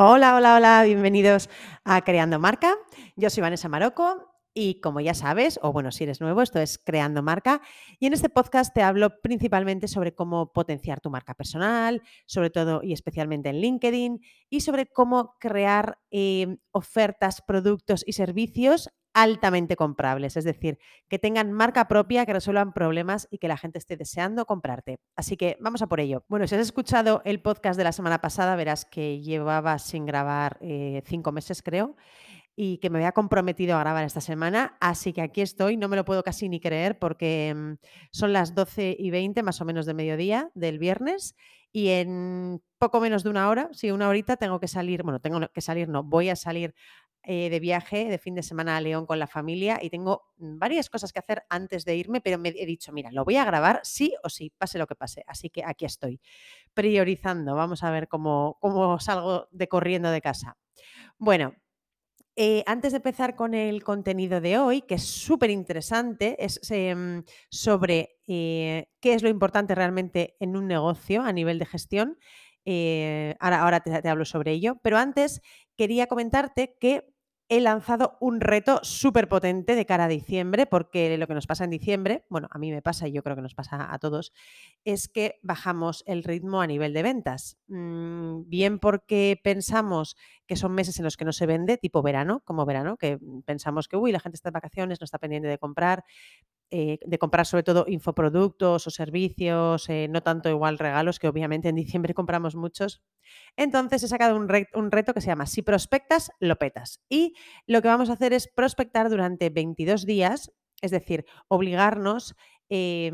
Hola, hola, hola, bienvenidos a Creando Marca. Yo soy Vanessa Maroco y como ya sabes, o bueno, si eres nuevo, esto es Creando Marca. Y en este podcast te hablo principalmente sobre cómo potenciar tu marca personal, sobre todo y especialmente en LinkedIn, y sobre cómo crear eh, ofertas, productos y servicios altamente comprables, es decir, que tengan marca propia, que resuelvan problemas y que la gente esté deseando comprarte. Así que vamos a por ello. Bueno, si has escuchado el podcast de la semana pasada, verás que llevaba sin grabar eh, cinco meses, creo, y que me había comprometido a grabar esta semana, así que aquí estoy, no me lo puedo casi ni creer porque mm, son las 12 y 20 más o menos de mediodía del viernes y en poco menos de una hora, sí, una horita tengo que salir, bueno, tengo que salir, no, voy a salir eh, de viaje de fin de semana a León con la familia y tengo mm, varias cosas que hacer antes de irme, pero me he dicho, mira, lo voy a grabar sí o sí, pase lo que pase. Así que aquí estoy, priorizando. Vamos a ver cómo, cómo salgo de corriendo de casa. Bueno, eh, antes de empezar con el contenido de hoy, que es súper interesante, es em, sobre eh, qué es lo importante realmente en un negocio a nivel de gestión. ahora ahora te hablo sobre ello, pero antes quería comentarte que he lanzado un reto súper potente de cara a diciembre, porque lo que nos pasa en diciembre, bueno, a mí me pasa y yo creo que nos pasa a todos, es que bajamos el ritmo a nivel de ventas. Mm, bien porque pensamos que son meses en los que no se vende, tipo verano, como verano, que pensamos que, uy, la gente está de vacaciones, no está pendiente de comprar, eh, de comprar sobre todo infoproductos o servicios, eh, no tanto igual regalos, que obviamente en diciembre compramos muchos. Entonces he sacado un, un, reto que se llama Si prospectas, lo petas. Y lo que vamos a hacer es prospectar durante 22 días, es decir, obligarnos eh,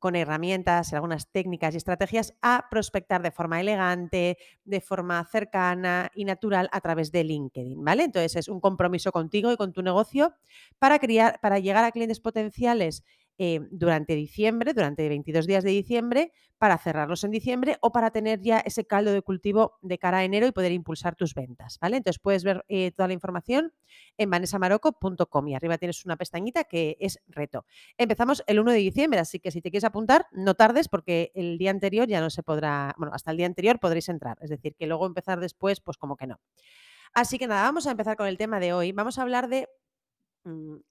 con herramientas, algunas técnicas y estrategias a prospectar de forma elegante, de forma cercana y natural a través de LinkedIn, ¿vale? Entonces es un compromiso contigo y con tu negocio para, crear, para llegar a clientes potenciales eh, durante diciembre, durante 22 días de diciembre, para cerrarlos en diciembre o para tener ya ese caldo de cultivo de cara a enero y poder impulsar tus ventas, ¿vale? Entonces puedes ver eh, toda la información en vanesamaroco.com y arriba tienes una pestañita que es reto. Empezamos el 1 de diciembre, así que si te quieres apuntar, no tardes porque el día anterior ya no se podrá, bueno, hasta el día anterior podréis entrar, es decir, que luego empezar después, pues como que no. Así que nada, vamos a empezar con el tema de hoy. Vamos a hablar de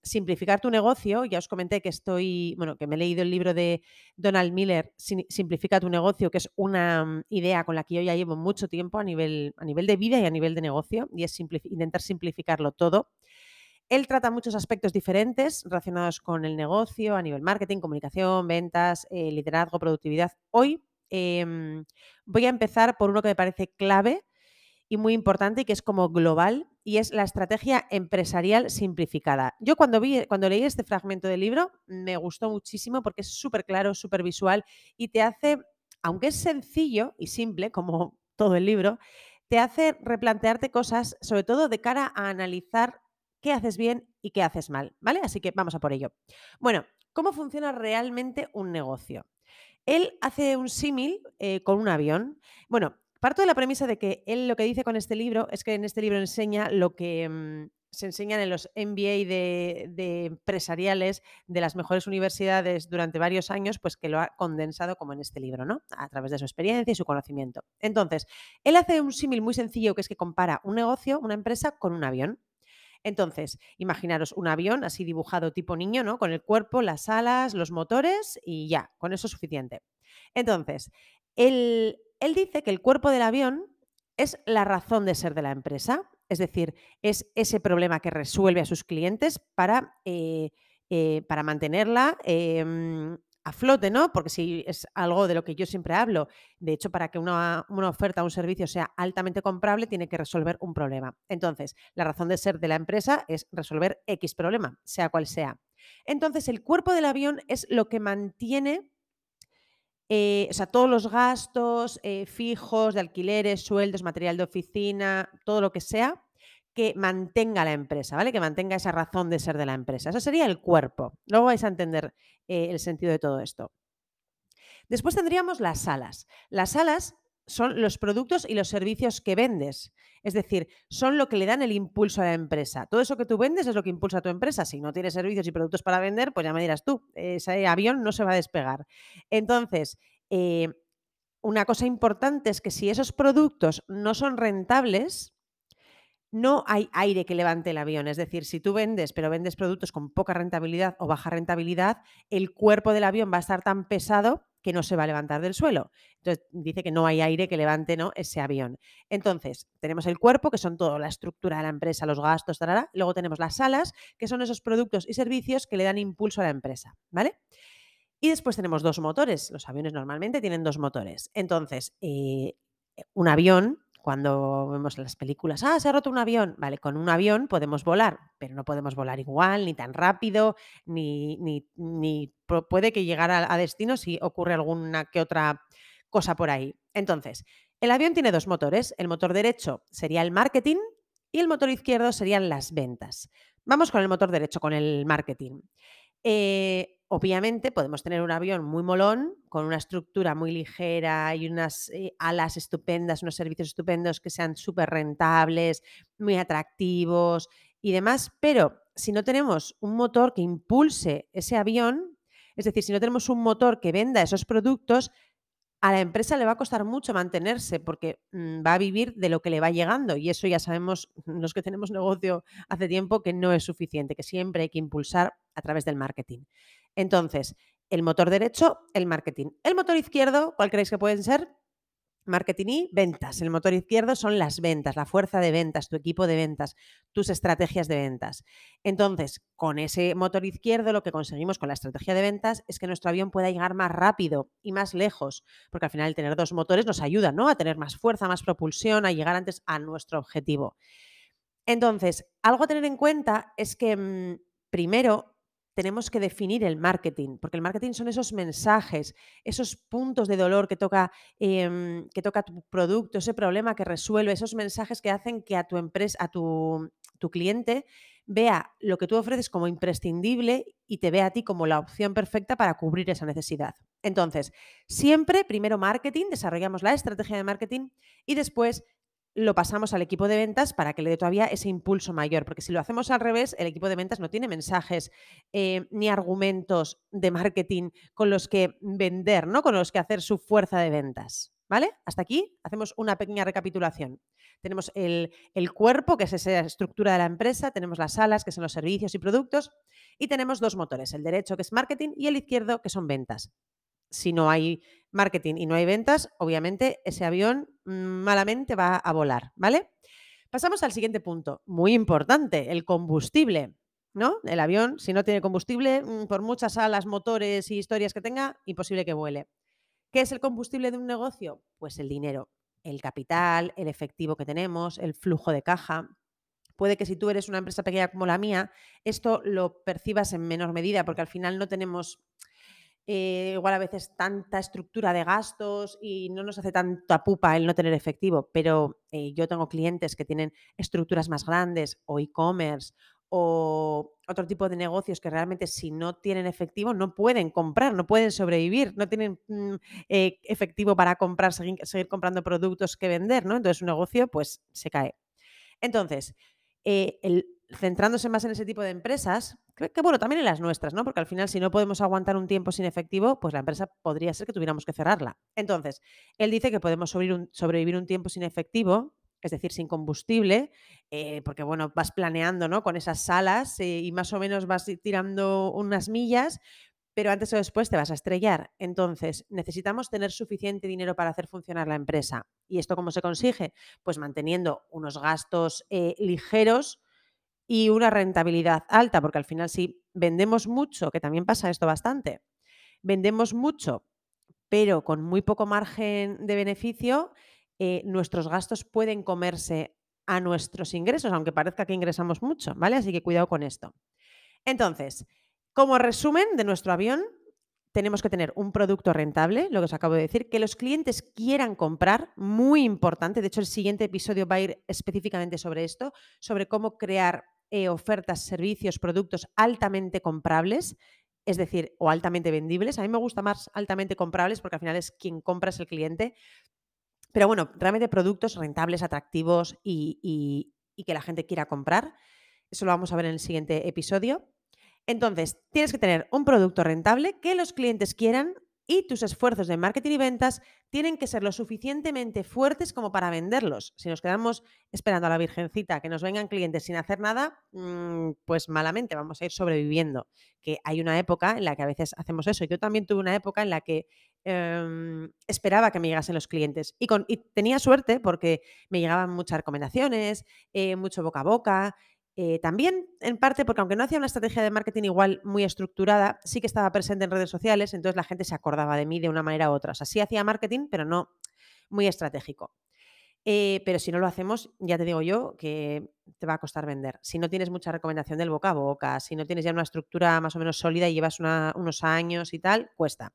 simplificar tu negocio. Ya os comenté que estoy, bueno, que me he leído el libro de Donald Miller, Simplifica tu negocio, que es una mm, idea con la que yo ya llevo mucho tiempo a nivel, a nivel de vida y a nivel de negocio, y es intentar simplificarlo todo. Él trata muchos aspectos diferentes relacionados con el negocio, a nivel marketing, comunicación, ventas, eh, liderazgo, productividad. Hoy em, voy a empezar por uno que me parece clave y muy importante y que es como global y es la estrategia empresarial simplificada. Yo cuando, vi, cuando leí este fragmento del libro me gustó muchísimo porque es súper claro, súper visual y te hace, aunque es sencillo y simple como todo el libro, te hace replantearte cosas, sobre todo de cara a analizar qué haces bien y qué haces mal, ¿vale? Así que vamos a por ello. Bueno, ¿cómo funciona realmente un negocio? Él hace un símil eh, con un avión. Bueno, Parto de la premisa de que él lo que dice con este libro es que en este libro enseña lo que mm, se enseñan en los MBA de, empresariales de las mejores universidades durante varios años, pues que lo ha condensado como en este libro, ¿no? A través de su experiencia y su conocimiento. Entonces, él hace un símil muy sencillo que es que compara un negocio, una empresa, con un avión. Entonces, imaginaros un avión así dibujado tipo niño, ¿no? Con el cuerpo, las alas, los motores y ya, con eso es suficiente. Entonces, el, él dice que el cuerpo del avión es la razón de ser de la empresa, es decir, es ese problema que resuelve a sus clientes para, eh, eh, para mantenerla em, a flote, ¿no? Porque si es algo de lo que yo siempre hablo, de hecho, para que una, una oferta o un servicio sea altamente comprable, tiene que resolver un problema. Entonces, la razón de ser de la empresa es resolver X problema, sea cual sea. Entonces, el cuerpo del avión es lo que mantiene eh, o sea, todos los gastos eh, fijos de alquileres, sueldos, material de oficina, todo lo que sea, que mantenga la empresa, ¿vale? Que mantenga esa razón de ser de la empresa. Eso sería el cuerpo. Luego vais a entender eh, el sentido de todo esto. Después tendríamos las salas. Las salas son los productos y los servicios que vendes. Es decir, son lo que le dan el impulso a la empresa. Todo eso que tú vendes es lo que impulsa a tu empresa. Si no tienes servicios y productos para vender, pues ya me dirás tú, ese avión no se va a despegar. Entonces, eh, una cosa importante es que si esos productos no son rentables, no hay aire que levante el avión. Es decir, si tú vendes, pero vendes productos con poca rentabilidad o baja rentabilidad, el cuerpo del avión va a estar tan pesado que no se va a levantar del suelo. Entonces, dice que no hay aire que levante ¿no? ese avión. Entonces, tenemos el cuerpo, que son toda la estructura de la empresa, los gastos, tarara. luego tenemos las alas, que son esos productos y servicios que le dan impulso a la empresa, ¿vale? Y después tenemos dos motores. Los aviones normalmente tienen dos motores. Entonces, eh, un avión cuando vemos las películas, ah, se ha roto un avión. Vale, con un avión podemos volar, pero no podemos volar igual, ni tan rápido, ni, ni, puede que llegar a, a, destino si ocurre alguna que otra cosa por ahí. Entonces, el avión tiene dos motores. El motor derecho sería el marketing y el motor izquierdo serían las ventas. Vamos con el motor derecho, con el marketing. Eh, Obviamente podemos tener un avión muy molón, con una estructura muy ligera y unas eh, alas estupendas, unos servicios estupendos que sean súper rentables, muy atractivos y demás, pero si no tenemos un motor que impulse ese avión, es decir, si no tenemos un motor que venda esos productos, a la empresa le va a costar mucho mantenerse porque mm, va a vivir de lo que le va llegando y eso ya sabemos los que tenemos negocio hace tiempo que no es suficiente, que siempre hay que impulsar a través del marketing. Entonces, el motor derecho, el marketing. El motor izquierdo, ¿cuál creéis que pueden ser? Marketing y ventas. El motor izquierdo son las ventas, la fuerza de ventas, tu equipo de ventas, tus estrategias de ventas. Entonces, con ese motor izquierdo lo que conseguimos con la estrategia de ventas es que nuestro avión pueda llegar más rápido y más lejos, porque al final tener dos motores nos ayuda ¿no? a tener más fuerza, más propulsión, a llegar antes a nuestro objetivo. Entonces, algo a tener en cuenta es que mm, primero tenemos que definir el marketing, porque el marketing son esos mensajes, esos puntos de dolor que toca, em, que toca tu producto, ese problema que resuelve, esos mensajes que hacen que a tu empresa, a tu, tu cliente vea lo que tú ofreces como imprescindible y te vea a ti como la opción perfecta para cubrir esa necesidad. Entonces, siempre primero marketing, desarrollamos la estrategia de marketing y después lo pasamos al equipo de ventas para que le dé todavía ese impulso mayor, porque si lo hacemos al revés, el equipo de ventas no tiene mensajes eh, ni argumentos de marketing con los que vender, ¿no? Con los que hacer su fuerza de ventas. ¿Vale? Hasta aquí hacemos una pequeña recapitulación. Tenemos el, el, cuerpo, que es esa estructura de la empresa, tenemos las alas, que son los servicios y productos, y tenemos dos motores, el derecho, que es marketing, y el izquierdo, que son ventas si no hay marketing y no hay ventas, obviamente ese avión mm, malamente va a volar, ¿vale? Pasamos al siguiente punto, muy importante, el combustible. ¿No? El avión, si no tiene combustible, mm, por muchas alas, motores y historias que tenga, imposible que vuele. ¿Qué es el combustible de un negocio? Pues el dinero, el capital, el efectivo que tenemos, el flujo de caja. Puede que si tú eres una empresa pequeña como la mía, esto lo percibas en menor medida, porque al final no tenemos eh, igual a veces tanta estructura de gastos y no nos hace tanta pupa el no tener efectivo, pero eh, yo tengo clientes que tienen estructuras más grandes o e-commerce o otro tipo de negocios que realmente si no tienen efectivo no pueden comprar, no pueden sobrevivir, no tienen mm, eh, efectivo para comprar, seguir, seguir, comprando productos que vender, ¿no? Entonces un negocio pues se cae. Entonces, centrándose más en ese tipo de empresas, que bueno, también en las nuestras, ¿no? Porque al final, si no podemos aguantar un tiempo sin efectivo, pues la empresa podría ser que tuviéramos que cerrarla. Entonces, él dice que podemos sobrevivir un, tiempo sin efectivo, es decir, sin combustible, eh, porque bueno, vas planeando, ¿no? Con esas salas eh, y más o menos vas tirando unas millas, pero antes o después te vas a estrellar. Entonces, necesitamos tener suficiente dinero para hacer funcionar la empresa. ¿Y esto cómo se consigue? Pues manteniendo unos gastos eh, ligeros y una rentabilidad alta, porque al final si vendemos mucho, que también pasa esto bastante, vendemos mucho, pero con muy poco margen de beneficio, eh, nuestros gastos pueden comerse a nuestros ingresos, aunque parezca que ingresamos mucho, ¿vale? Así que cuidado con esto. Entonces, como resumen de nuestro avión, tenemos que tener un producto rentable, lo que os acabo de decir, que los clientes quieran comprar, muy importante. De hecho, el siguiente episodio va a ir específicamente sobre esto, sobre cómo crear eh, ofertas, servicios, productos altamente comprables, es decir, o altamente vendibles. A mí me gusta más altamente comprables porque al final es quien compra es el cliente. Pero bueno, realmente productos rentables, atractivos y, y que la gente quiera comprar. Eso lo vamos a ver en el siguiente episodio. Entonces, tienes que tener un producto rentable que los clientes quieran y tus esfuerzos de marketing y ventas tienen que ser lo suficientemente fuertes como para venderlos. Si nos quedamos esperando a la virgencita que nos vengan clientes sin hacer nada, mm, pues malamente vamos a ir sobreviviendo. Que hay una época en la que a veces hacemos eso. Yo también tuve una época en la que em, esperaba que me llegasen los clientes y, tenía suerte porque me llegaban muchas recomendaciones, eh, mucho boca a boca eh, también, en parte, porque aunque no hacía una estrategia de marketing igual muy estructurada, sí que estaba presente en redes sociales, entonces la gente se acordaba de mí de una manera u otra. O sea, sí hacía marketing, pero no muy estratégico. Eh, pero si no lo hacemos, ya te digo yo que te va a costar vender. Si no tienes mucha recomendación del boca a boca, si no tienes ya una estructura más o menos sólida y llevas unos años y tal, cuesta.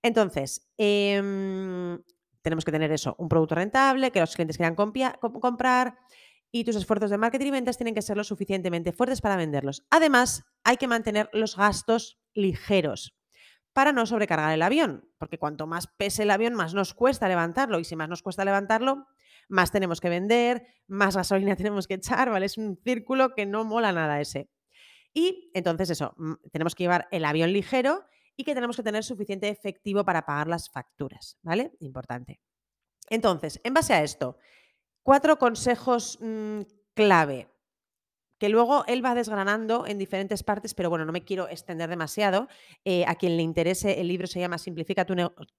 Entonces, em, tenemos que tener eso, un producto rentable, que los clientes quieran comprar y tus esfuerzos de marketing y ventas tienen que ser lo suficientemente fuertes para venderlos. Además, hay que mantener los gastos ligeros para no sobrecargar el avión, porque cuanto más pese el avión, más nos cuesta levantarlo y si más nos cuesta levantarlo, más tenemos que vender, más gasolina tenemos que echar, ¿vale? Es un círculo que no mola nada ese. Y entonces eso, mm, tenemos que llevar el avión ligero y que tenemos que tener suficiente efectivo para pagar las facturas, ¿vale? Importante. Entonces, en base a esto, cuatro consejos mm, clave que luego él va desgranando en diferentes partes, pero bueno, no me quiero extender demasiado. Eh, a quien le interese, el libro se llama Simplifica tu,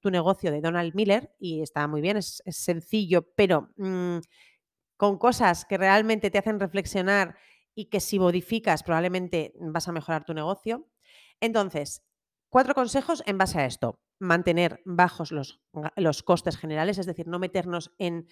negocio de Donald Miller y está muy bien, es, sencillo, pero mm, con cosas que realmente te hacen reflexionar y que si modificas probablemente vas a mejorar tu negocio. Entonces, cuatro consejos en base a esto. Mantener bajos los, los costes generales, es decir, no meternos en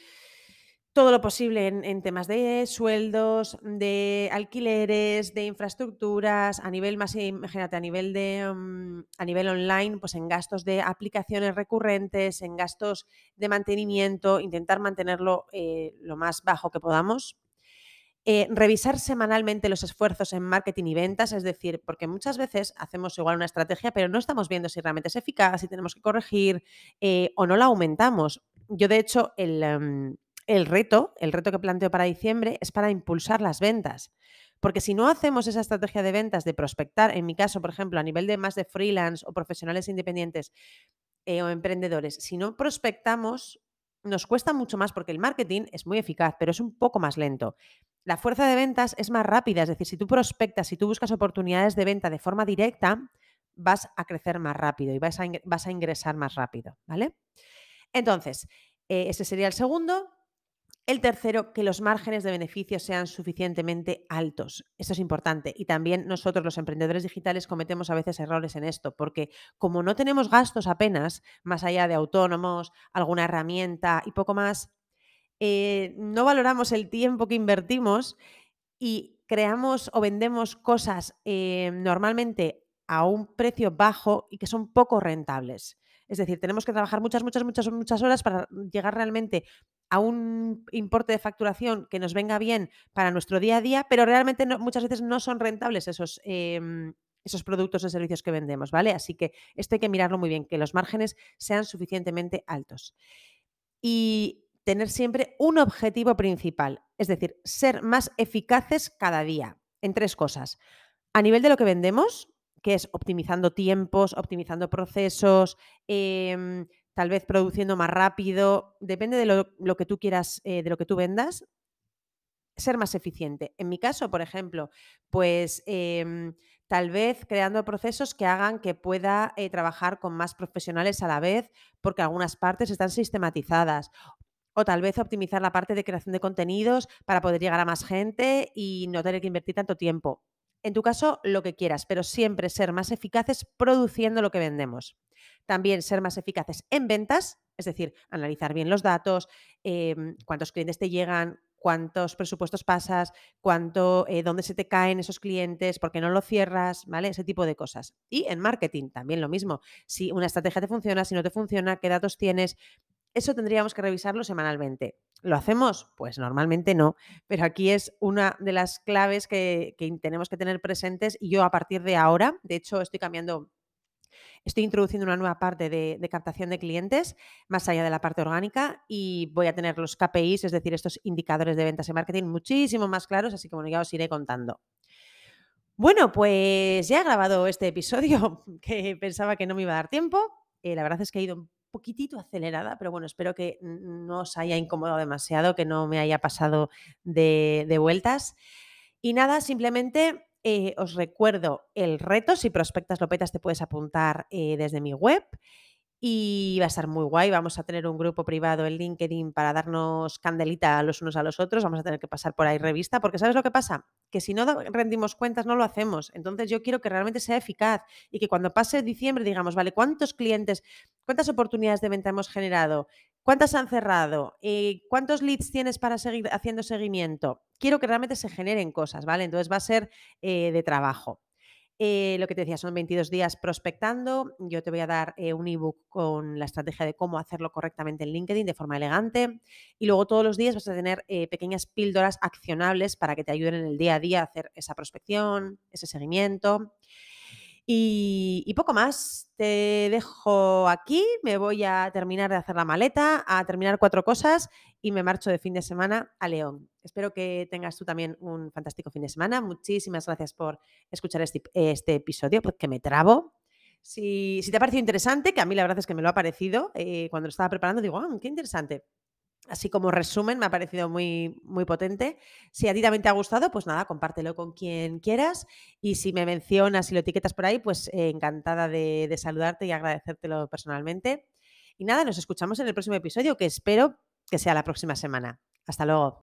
todo lo posible en, temas de sueldos, de alquileres, de infraestructuras, a nivel más, imagínate, a nivel de mm, a nivel online, pues en gastos de aplicaciones recurrentes, en gastos de mantenimiento, intentar mantenerlo eh, lo más bajo que podamos. Eh, revisar semanalmente los esfuerzos en marketing y ventas, es decir, porque muchas veces hacemos igual una estrategia, pero no estamos viendo si realmente es eficaz, si tenemos que corregir eh, o no la aumentamos. Yo, de hecho, el, em, el reto, el reto que planteo para diciembre es para impulsar las ventas. Porque si no hacemos esa estrategia de ventas, de prospectar, en mi caso, por ejemplo, a nivel de más de freelance o profesionales independientes eh, o emprendedores, si no prospectamos, nos cuesta mucho más porque el marketing es muy eficaz, pero es un poco más lento. La fuerza de ventas es más rápida, es decir, si tú prospectas, si tú buscas oportunidades de venta de forma directa, vas a crecer más rápido y vas a, ingresar más rápido, ¿vale? Entonces, eh, ese sería el segundo. El tercero, que los márgenes de beneficio sean suficientemente altos. Esto es importante. Y también nosotros, los emprendedores digitales, cometemos a veces errores en esto, porque como no tenemos gastos apenas, más allá de autónomos, alguna herramienta y poco más, eh, no valoramos el tiempo que invertimos y creamos o vendemos cosas eh, normalmente a un precio bajo y que son poco rentables. Es decir, tenemos que trabajar muchas, muchas, muchas, muchas horas para llegar realmente a un importe de facturación que nos venga bien para nuestro día a día, pero realmente muchas veces no son rentables esos, em, esos productos o servicios que vendemos, ¿vale? Así que esto hay que mirarlo muy bien, que los márgenes sean suficientemente altos. Y tener siempre un objetivo principal, es decir, ser más eficaces cada día en tres cosas. A nivel de lo que vendemos, que es optimizando tiempos, optimizando procesos, em, tal vez produciendo más rápido, depende de lo, que tú quieras, eh, de lo que tú vendas, ser más eficiente. En mi caso, por ejemplo, pues em, tal vez creando procesos que hagan que pueda eh, trabajar con más profesionales a la vez, porque algunas partes están sistematizadas. O tal vez optimizar la parte de creación de contenidos para poder llegar a más gente y no tener que invertir tanto tiempo en tu caso, lo que quieras, pero siempre ser más eficaces produciendo lo que vendemos. También ser más eficaces en ventas, es decir, analizar bien los datos, em, cuántos clientes te llegan, cuántos presupuestos pasas, cuánto, eh, dónde se te caen esos clientes, por qué no lo cierras, ¿vale? Ese tipo de cosas. Y en marketing también lo mismo. Si una estrategia te funciona, si no te funciona, qué datos tienes, eso tendríamos que revisarlo semanalmente. ¿Lo hacemos? Pues normalmente no, pero aquí es una de las claves que, tenemos que tener presentes y yo a partir de ahora, de hecho estoy cambiando Estoy introduciendo una nueva parte de, captación de clientes, más allá de la parte orgánica, y voy a tener los KPIs, es decir, estos indicadores de ventas y marketing, muchísimo más claros, así que bueno, ya os iré contando. Bueno, pues ya he grabado este episodio que pensaba que no me iba a dar tiempo, Eh, la verdad es que he ido poquitito acelerada, pero bueno, espero que no os haya incomodado demasiado, que no me haya pasado de, vueltas. Y nada, simplemente eh, os recuerdo el reto, si prospectas Lopetas te puedes apuntar eh, desde mi web y va a estar muy guay. Vamos a tener un grupo privado en LinkedIn para darnos candelita los unos a los otros. Vamos a tener que pasar por ahí revista, porque ¿sabes lo que pasa? Que si no rendimos cuentas no lo hacemos. Entonces yo quiero que realmente sea eficaz y que cuando pase diciembre digamos, vale, ¿cuántos clientes, cuántas oportunidades de venta hemos generado? ¿Cuántas han cerrado? Eh, ¿Cuántos leads tienes para seguir haciendo seguimiento? Quiero que realmente se generen cosas, ¿vale? Entonces va a ser eh, de trabajo. Eh, lo que te decía, son 22 días prospectando. Yo te voy a dar eh, un ebook con la estrategia de cómo hacerlo correctamente en LinkedIn de forma elegante. Y luego todos los días vas a tener eh, pequeñas píldoras accionables para que te ayuden en el día a día a hacer esa prospección, ese seguimiento. Y, poco más. Te dejo aquí, me voy a terminar de hacer la maleta, a terminar cuatro cosas y me marcho de fin de semana a León. Espero que tengas tú también un fantástico fin de semana. Muchísimas gracias por escuchar este, este episodio, porque me trabo. Si, te ha parecido interesante, que a mí la verdad es que me lo ha parecido, eh, cuando lo estaba preparando digo, ah, qué interesante así como resumen, me ha parecido muy, muy potente. Si a ti también te ha gustado, pues nada, compártelo con quien quieras. Y si me mencionas y lo etiquetas por ahí, pues eh, encantada de, de saludarte y agradecértelo personalmente. Y nada, nos escuchamos en el próximo episodio, que espero que sea la próxima semana. Hasta luego.